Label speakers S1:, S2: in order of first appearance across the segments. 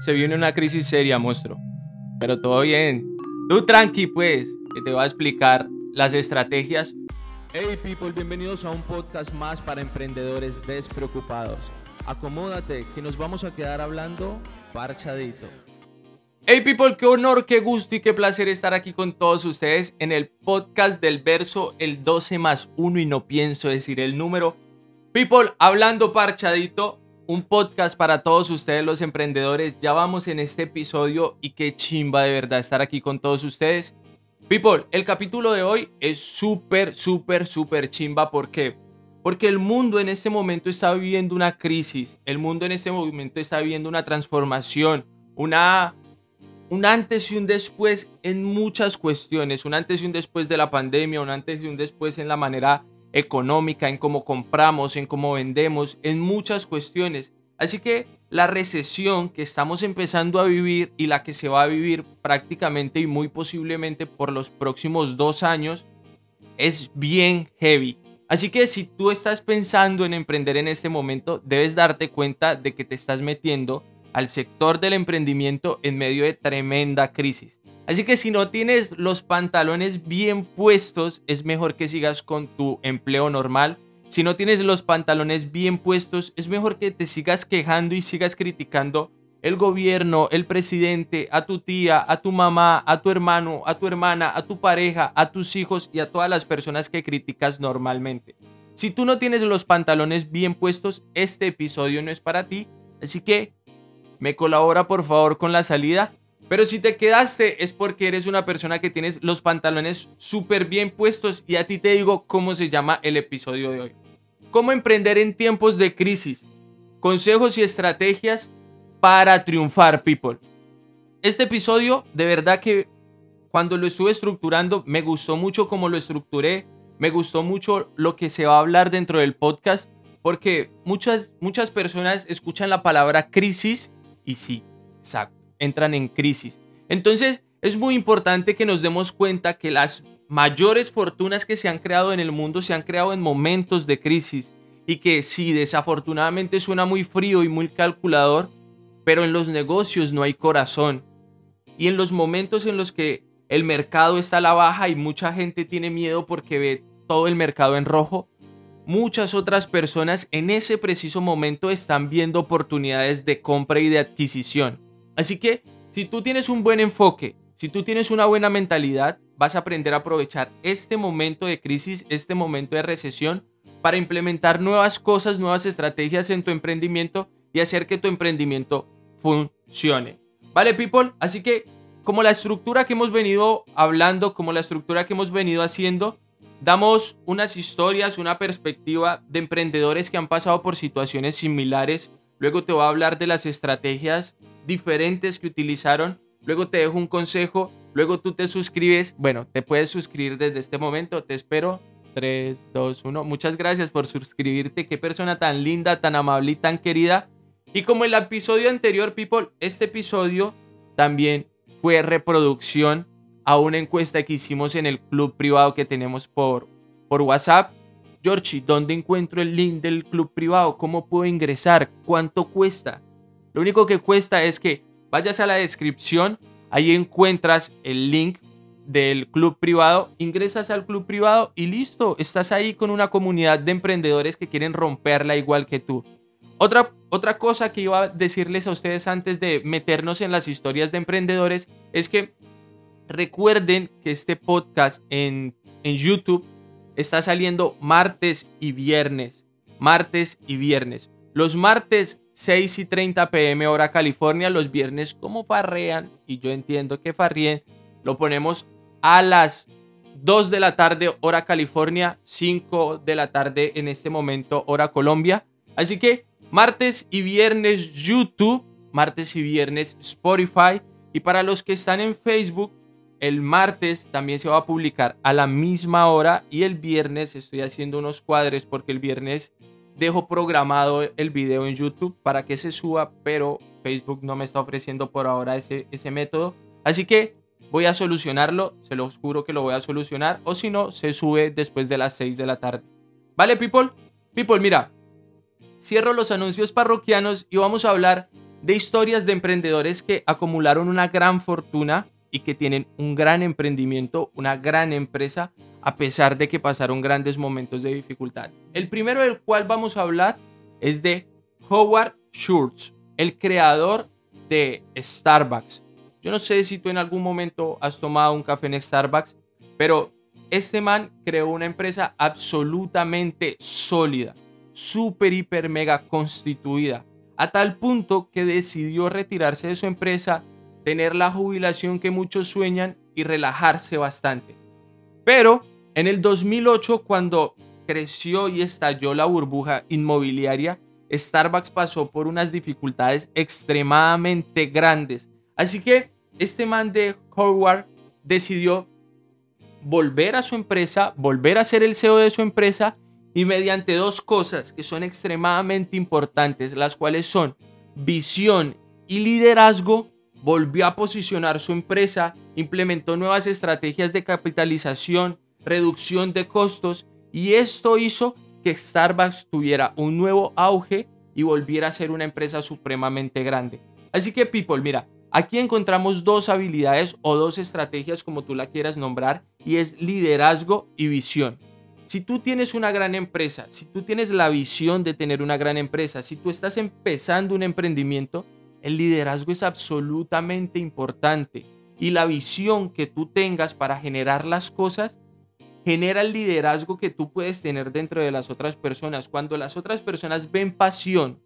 S1: se viene una crisis seria, monstruo. Pero todo bien. Tú tranqui, pues, que te voy a explicar las estrategias.
S2: Hey people, bienvenidos a un podcast más para emprendedores despreocupados. Acomódate, que nos vamos a quedar hablando parchadito.
S1: Hey people, qué honor, qué gusto y qué placer estar aquí con todos ustedes en el podcast del verso el 12 más 1 y no pienso decir el número. People, hablando parchadito, un podcast para todos ustedes los emprendedores. Ya vamos en este episodio y qué chimba de verdad estar aquí con todos ustedes. People, el capítulo de hoy es súper, súper, súper chimba. ¿Por qué? Porque el mundo en este momento está viviendo una crisis. El mundo en este momento está viviendo una transformación. Una, un antes y un después en muchas cuestiones. Un antes y un después de la pandemia. Un antes y un después en la manera económica, en cómo compramos, en cómo vendemos, en muchas cuestiones. Así que la recesión que estamos empezando a vivir y la que se va a vivir prácticamente y muy posiblemente por los próximos dos años es bien heavy. Así que si tú estás pensando en emprender en este momento, debes darte cuenta de que te estás metiendo al sector del emprendimiento en medio de tremenda crisis. Así que si no tienes los pantalones bien puestos, es mejor que sigas con tu empleo normal. Si no tienes los pantalones bien puestos, es mejor que te sigas quejando y sigas criticando el gobierno, el presidente, a tu tía, a tu mamá, a tu hermano, a tu hermana, a tu pareja, a tus hijos y a todas las personas que criticas normalmente. Si tú no tienes los pantalones bien puestos, este episodio no es para ti. Así que me colabora por favor con la salida pero si te quedaste es porque eres una persona que tienes los pantalones súper bien puestos y a ti te digo cómo se llama el episodio de hoy. ¿Cómo emprender en tiempos de crisis? Consejos y estrategias para triunfar, people. Este episodio, de verdad que cuando lo estuve estructurando, me gustó mucho cómo lo estructuré, me gustó mucho lo que se va a hablar dentro del podcast, porque muchas, muchas personas escuchan la palabra crisis y sí, exacto entran en crisis. Entonces, es muy importante que nos demos cuenta que las mayores fortunas que se han creado en el mundo se han creado en momentos de crisis y que sí, desafortunadamente suena muy frío y muy calculador, pero en los negocios no hay corazón. Y en los momentos en los que el mercado está a la baja y mucha gente tiene miedo porque ve todo el mercado en rojo, muchas otras personas en ese preciso momento están viendo oportunidades de compra y de adquisición. Así que si tú tienes un buen enfoque, si tú tienes una buena mentalidad, vas a aprender a aprovechar este momento de crisis, este momento de recesión, para implementar nuevas cosas, nuevas estrategias en tu emprendimiento y hacer que tu emprendimiento funcione. ¿Vale, people? Así que, como la estructura que hemos venido hablando, como la estructura que hemos venido haciendo, damos unas historias, una perspectiva de emprendedores que han pasado por situaciones similares. Luego te voy a hablar de las estrategias diferentes que utilizaron. Luego te dejo un consejo, luego tú te suscribes. Bueno, te puedes suscribir desde este momento. Te espero. 3, 2, 1. Muchas gracias por suscribirte. Qué persona tan linda, tan amable y tan querida. Y como el episodio anterior, people, este episodio también fue reproducción a una encuesta que hicimos en el club privado que tenemos por, por WhatsApp. Georgie, ¿dónde encuentro el link del club privado? ¿Cómo puedo ingresar? ¿Cuánto cuesta? Lo único que cuesta es que vayas a la descripción, ahí encuentras el link del club privado, ingresas al club privado y listo, estás ahí con una comunidad de emprendedores que quieren romperla igual que tú. Otra, otra cosa que iba a decirles a ustedes antes de meternos en las historias de emprendedores es que recuerden que este podcast en, en YouTube está saliendo martes y viernes. Martes y viernes. Los martes 6 y 30 pm hora California, los viernes como farrean, y yo entiendo que farrien, lo ponemos a las 2 de la tarde hora California, 5 de la tarde en este momento hora Colombia. Así que martes y viernes YouTube, martes y viernes Spotify, y para los que están en Facebook, el martes también se va a publicar a la misma hora y el viernes estoy haciendo unos cuadres porque el viernes dejo programado el video en YouTube para que se suba, pero Facebook no me está ofreciendo por ahora ese, ese método. Así que voy a solucionarlo, se los juro que lo voy a solucionar, o si no, se sube después de las 6 de la tarde. ¿Vale, people? People, mira, cierro los anuncios parroquianos y vamos a hablar de historias de emprendedores que acumularon una gran fortuna y que tienen un gran emprendimiento, una gran empresa, a pesar de que pasaron grandes momentos de dificultad. El primero del cual vamos a hablar es de Howard Schultz, el creador de Starbucks. Yo no sé si tú en algún momento has tomado un café en Starbucks, pero este man creó una empresa absolutamente sólida, súper, hiper, mega constituida, a tal punto que decidió retirarse de su empresa, tener la jubilación que muchos sueñan y relajarse bastante. Pero en el 2008, cuando creció y estalló la burbuja inmobiliaria, Starbucks pasó por unas dificultades extremadamente grandes. Así que este man de Howard decidió volver a su empresa, volver a ser el CEO de su empresa y mediante dos cosas que son extremadamente importantes, las cuales son visión y liderazgo, volvió a posicionar su empresa, implementó nuevas estrategias de capitalización, reducción de costos y esto hizo que Starbucks tuviera un nuevo auge y volviera a ser una empresa supremamente grande. Así que people, mira, aquí encontramos dos habilidades o dos estrategias como tú la quieras nombrar y es liderazgo y visión. Si tú tienes una gran empresa, si tú tienes la visión de tener una gran empresa, si tú estás empezando un emprendimiento, el liderazgo es absolutamente importante y la visión que tú tengas para generar las cosas genera el liderazgo que tú puedes tener dentro de las otras personas. Cuando las otras personas ven pasión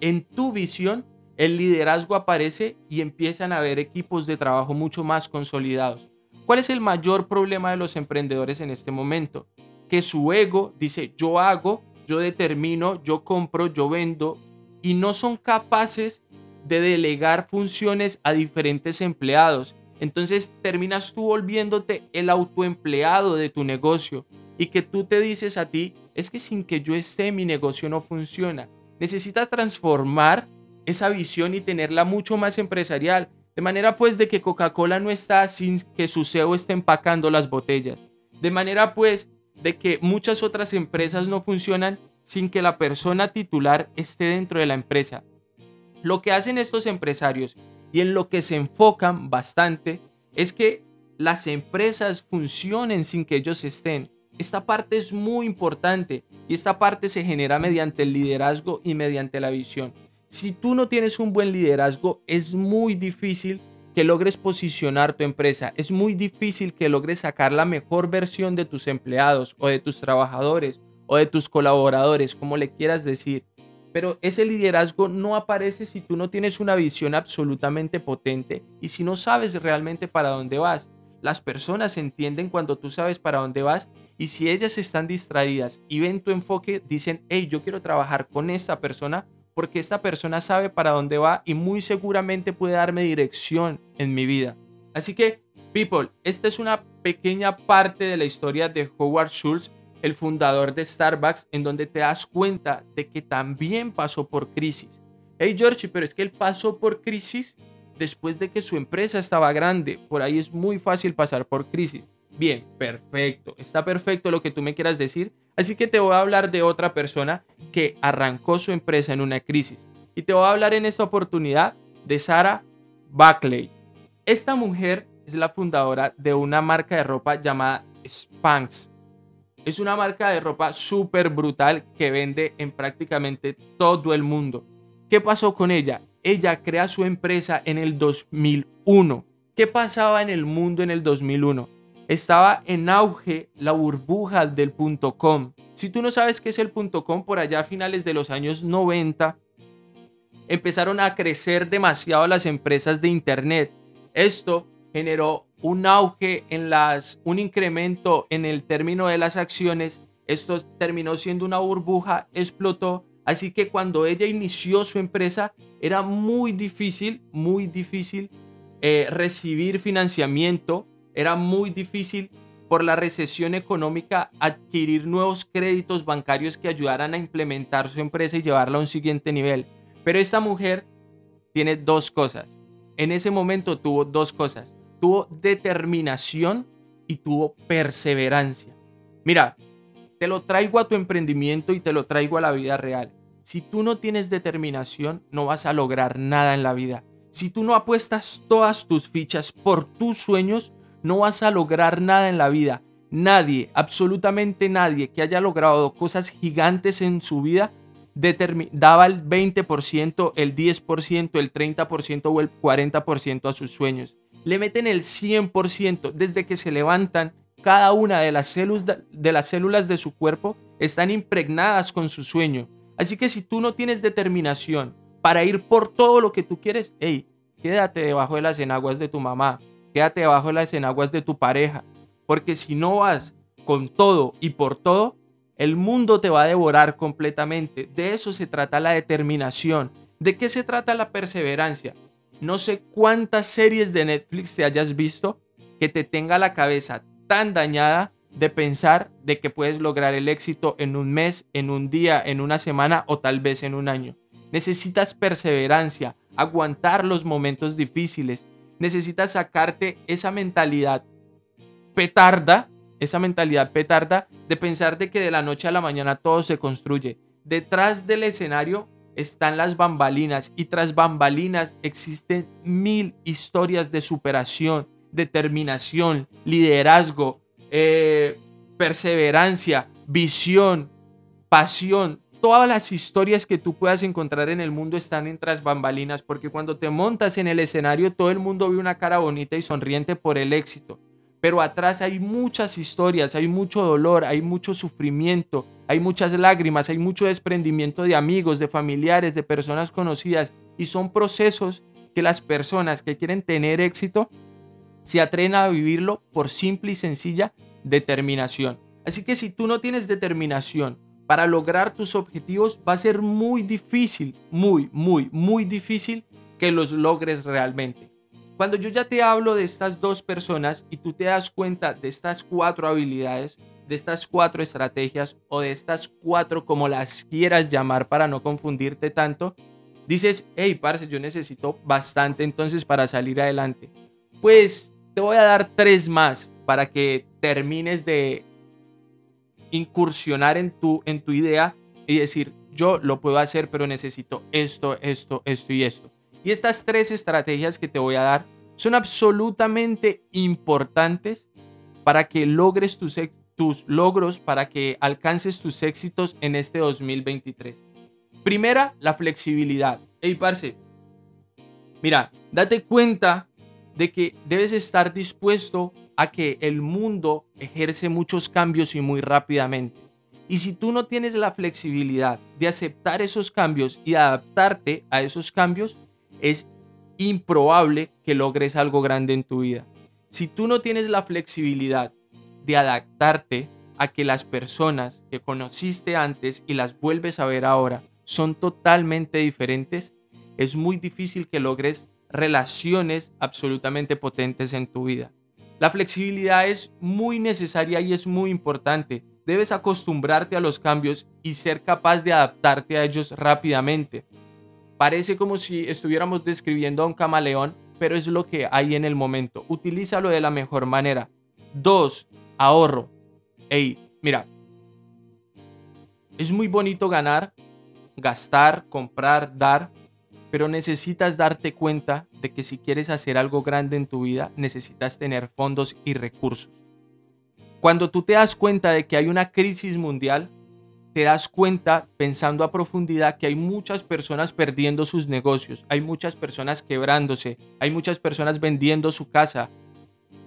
S1: en tu visión, el liderazgo aparece y empiezan a haber equipos de trabajo mucho más consolidados. ¿Cuál es el mayor problema de los emprendedores en este momento? que su ego dice yo hago, yo determino, yo compro, yo vendo y no son capaces de delegar funciones a diferentes empleados. Entonces terminas tú volviéndote el autoempleado de tu negocio y que tú te dices a ti, es que sin que yo esté mi negocio no funciona. Necesitas transformar esa visión y tenerla mucho más empresarial. De manera pues de que Coca-Cola no está sin que su CEO esté empacando las botellas. De manera pues de que muchas otras empresas no funcionan sin que la persona titular esté dentro de la empresa. Lo que hacen estos empresarios y en lo que se enfocan bastante es que las empresas funcionen sin que ellos estén. Esta parte es muy importante y esta parte se genera mediante el liderazgo y mediante la visión. Si tú no tienes un buen liderazgo, es muy difícil que logres posicionar tu empresa. Es muy difícil que logres sacar la mejor versión de tus empleados o de tus trabajadores o de tus colaboradores, como le quieras decir. Pero ese liderazgo no aparece si tú no tienes una visión absolutamente potente y si no sabes realmente para dónde vas. Las personas entienden cuando tú sabes para dónde vas y si ellas están distraídas y ven tu enfoque, dicen, hey, yo quiero trabajar con esta persona porque esta persona sabe para dónde va y muy seguramente puede darme dirección en mi vida. Así que, people, esta es una pequeña parte de la historia de Howard Schultz, el fundador de Starbucks, en donde te das cuenta de que también pasó por crisis. Hey George, pero es que él pasó por crisis después de que su empresa estaba grande. Por ahí es muy fácil pasar por crisis. Bien, perfecto. Está perfecto lo que tú me quieras decir. Así que te voy a hablar de otra persona que arrancó su empresa en una crisis. Y te voy a hablar en esta oportunidad de Sarah Buckley. Esta mujer es la fundadora de una marca de ropa llamada Spanx. Es una marca de ropa súper brutal que vende en prácticamente todo el mundo. ¿Qué pasó con ella? Ella crea su empresa en el 2001. ¿Qué pasaba en el mundo en el 2001? estaba en auge la burbuja del .com. Si tú no sabes qué es el .com, por allá a finales de los años 90 empezaron a crecer demasiado las empresas de internet. Esto generó un auge en las un incremento en el término de las acciones. Esto terminó siendo una burbuja, explotó. Así que cuando ella inició su empresa era muy difícil, muy difícil eh, recibir financiamiento era muy difícil por la recesión económica adquirir nuevos créditos bancarios que ayudaran a implementar su empresa y llevarla a un siguiente nivel. Pero esta mujer tiene dos cosas. En ese momento tuvo dos cosas. Tuvo determinación y tuvo perseverancia. Mira, te lo traigo a tu emprendimiento y te lo traigo a la vida real. Si tú no tienes determinación, no vas a lograr nada en la vida. Si tú no apuestas todas tus fichas por tus sueños, no vas a lograr nada en la vida. Nadie, absolutamente nadie que haya logrado cosas gigantes en su vida daba el 20%, el 10%, el 30% o el 40% a sus sueños. Le meten el 100% desde que se levantan. Cada una de las, células, de su cuerpo están impregnadas con su sueño. Así que si tú no tienes determinación para ir por todo lo que tú quieres, hey, quédate debajo de las enaguas de tu mamá, quédate debajo de las enaguas de tu pareja, porque si no vas con todo y por todo, el mundo te va a devorar completamente. De eso se trata la determinación. ¿De qué se trata la perseverancia? No sé cuántas series de Netflix te hayas visto que te tenga la cabeza tan dañada de pensar de que puedes lograr el éxito en un mes, en un día, en una semana o tal vez en un año. Necesitas perseverancia, aguantar los momentos difíciles. Necesitas sacarte esa mentalidad petarda esa mentalidad petarda de pensar de que de la noche a la mañana todo se construye. Detrás del escenario están las bambalinas y tras bambalinas existen mil historias de superación, determinación, liderazgo, eh, perseverancia, visión, pasión. Todas las historias que tú puedas encontrar en el mundo están en tras bambalinas porque cuando te montas en el escenario todo el mundo ve una cara bonita y sonriente por el éxito pero atrás hay muchas historias, hay mucho dolor, hay mucho sufrimiento, hay muchas lágrimas, hay mucho desprendimiento de amigos, de familiares, de personas conocidas y son procesos que las personas que quieren tener éxito se atreven a vivirlo por simple y sencilla determinación. Así que si tú no tienes determinación para lograr tus objetivos, va a ser muy difícil, muy, muy, muy difícil que los logres realmente. Cuando yo ya te hablo de estas dos personas y tú te das cuenta de estas cuatro habilidades, de estas cuatro estrategias o de estas cuatro como las quieras llamar para no confundirte tanto, dices, hey, parce, yo necesito bastante entonces para salir adelante. Pues te voy a dar tres más para que termines de incursionar en tu, en tu idea y decir, yo lo puedo hacer, pero necesito esto, esto, esto y esto. Y estas tres estrategias que te voy a dar son absolutamente importantes para que logres tus, tus logros, para que alcances tus éxitos en este 2023. Primera, la flexibilidad. Ey, parce, mira, date cuenta de que debes estar dispuesto a que el mundo ejerce muchos cambios y muy rápidamente. Y si tú no tienes la flexibilidad de aceptar esos cambios y adaptarte a esos cambios, es improbable que logres algo grande en tu vida. Si tú no tienes la flexibilidad de adaptarte a que las personas que conociste antes y las vuelves a ver ahora son totalmente diferentes, es muy difícil que logres relaciones absolutamente potentes en tu vida. La flexibilidad es muy necesaria y es muy importante. Debes acostumbrarte a los cambios y ser capaz de adaptarte a ellos rápidamente. Parece como si estuviéramos describiendo a un camaleón, pero es lo que hay en el momento. Utilízalo de la mejor manera. Dos, ahorro. Ey, mira, es muy bonito ganar, gastar, comprar, dar, pero necesitas darte cuenta de que si quieres hacer algo grande en tu vida, necesitas tener fondos y recursos. Cuando tú te das cuenta de que hay una crisis mundial, te das cuenta, pensando a profundidad, que hay muchas personas perdiendo sus negocios, hay muchas personas quebrándose, hay muchas personas vendiendo su casa.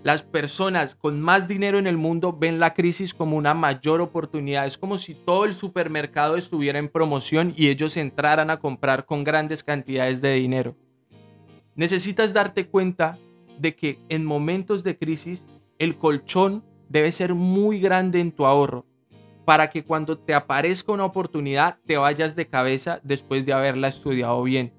S1: Las personas con más dinero en el mundo ven la crisis como una mayor oportunidad. Es como si todo el supermercado estuviera en promoción y ellos entraran a comprar con grandes cantidades de dinero. Necesitas darte cuenta de que en momentos de crisis el colchón debe ser muy grande en tu ahorro para que cuando te aparezca una oportunidad te vayas de cabeza después de haberla estudiado bien.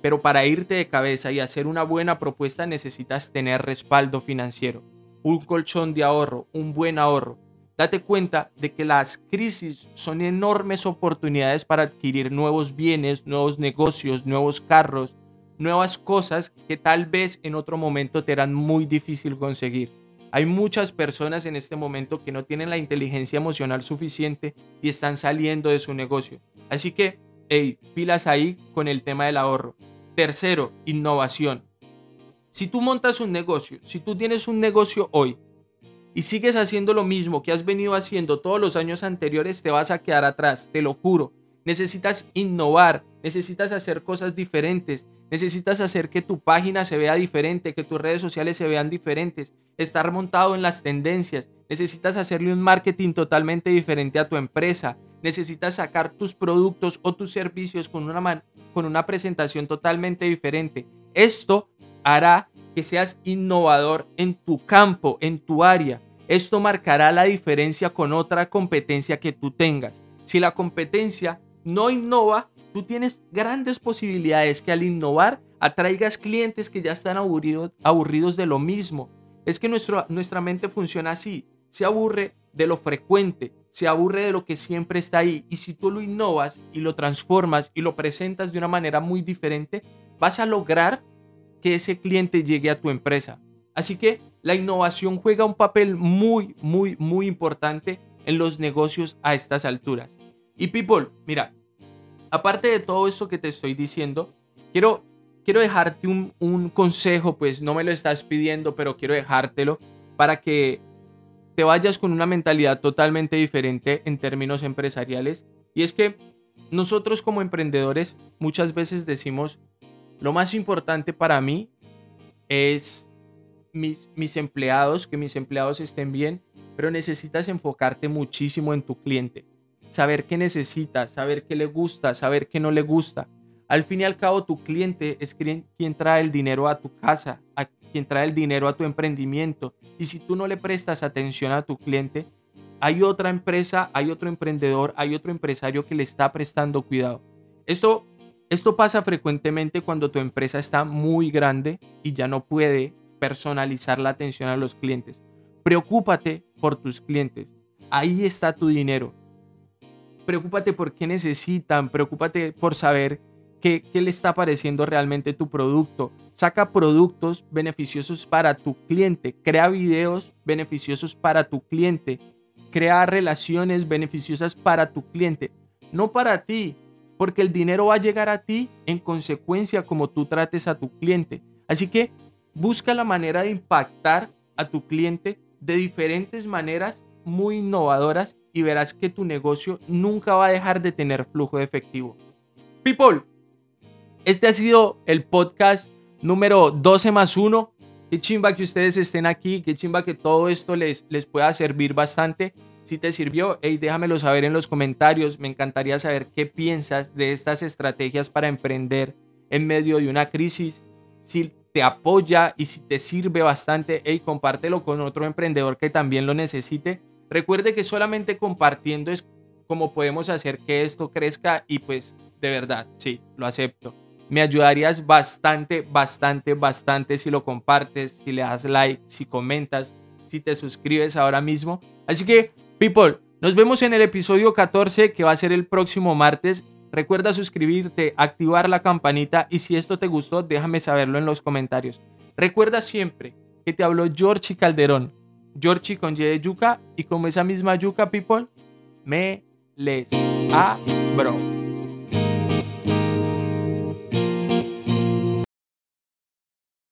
S1: Pero para irte de cabeza y hacer una buena propuesta necesitas tener respaldo financiero, un colchón de ahorro, un buen ahorro. Date cuenta de que las crisis son enormes oportunidades para adquirir nuevos bienes, nuevos negocios, nuevos carros, nuevas cosas que tal vez en otro momento te eran muy difícil conseguir. Hay muchas personas en este momento que no tienen la inteligencia emocional suficiente y están saliendo de su negocio. Así que hey, pilas ahí con el tema del ahorro. Tercero, innovación. Si tú montas un negocio, si tú tienes un negocio hoy y sigues haciendo lo mismo que has venido haciendo todos los años anteriores, te vas a quedar atrás, te lo juro. Necesitas innovar, necesitas hacer cosas diferentes, necesitas hacer que tu página se vea diferente, que tus redes sociales se vean diferentes, estar montado en las tendencias, necesitas hacerle un marketing totalmente diferente a tu empresa, necesitas sacar tus productos o tus servicios con una, con una presentación totalmente diferente. Esto hará que seas innovador en tu campo, en tu área. Esto marcará la diferencia con otra competencia que tú tengas. Si la competencia no innova, tú tienes grandes posibilidades que al innovar atraigas clientes que ya están aburridos, aburridos de lo mismo. Es que nuestra mente funciona así. Se aburre de lo frecuente, se aburre de lo que siempre está ahí. Y si tú lo innovas y lo transformas y lo presentas de una manera muy diferente, vas a lograr que ese cliente llegue a tu empresa. Así que la innovación juega un papel muy, muy, muy importante en los negocios a estas alturas. Y people, mira, aparte de todo esto que te estoy diciendo, quiero, quiero dejarte un, un consejo, pues no me lo estás pidiendo, pero quiero dejártelo para que te vayas con una mentalidad totalmente diferente en términos empresariales. Y es que nosotros como emprendedores muchas veces decimos, lo más importante para mí es mis, mis empleados, que mis empleados estén bien, pero necesitas enfocarte muchísimo en tu cliente. Saber qué necesita, saber qué le gusta, saber qué no le gusta. Al fin y al cabo, tu cliente es quien, trae el dinero a tu casa, a quien trae el dinero a tu emprendimiento. Y si tú no le prestas atención a tu cliente, hay otra empresa, hay otro emprendedor, hay otro empresario que le está prestando cuidado. Esto esto pasa frecuentemente cuando tu empresa está muy grande y ya no puede personalizar la atención a los clientes. Preocúpate por tus clientes. Ahí está tu dinero. Preocúpate por qué necesitan, preocúpate por saber qué, qué, le está pareciendo realmente tu producto. Saca productos beneficiosos para tu cliente, crea videos beneficiosos para tu cliente, crea relaciones beneficiosas para tu cliente, no para ti, porque el dinero va a llegar a ti en consecuencia como tú trates a tu cliente. Así que busca la manera de impactar a tu cliente de diferentes maneras muy innovadoras y verás que tu negocio nunca va a dejar de tener flujo de efectivo. People, este ha sido el podcast número 12 más 1. Qué chimba que ustedes estén aquí, qué chimba que todo esto les, les pueda servir bastante. Si te sirvió, hey, déjamelo saber en los comentarios. Me encantaría saber qué piensas de estas estrategias para emprender en medio de una crisis. Si te apoya y si te sirve bastante, hey, compártelo con otro emprendedor que también lo necesite. Recuerde que solamente compartiendo es como podemos hacer que esto crezca y pues de verdad, sí, lo acepto. Me ayudarías bastante, bastante, bastante si lo compartes, si le das like, si comentas, si te suscribes ahora mismo. Así que People, nos vemos en el episodio 14 que va a ser el próximo martes. Recuerda suscribirte, activar la campanita y si esto te gustó, déjame saberlo en los comentarios. Recuerda siempre que te habló Georgie Calderón. Georgie con Y de yuca y como esa misma yuca, people, me les abro.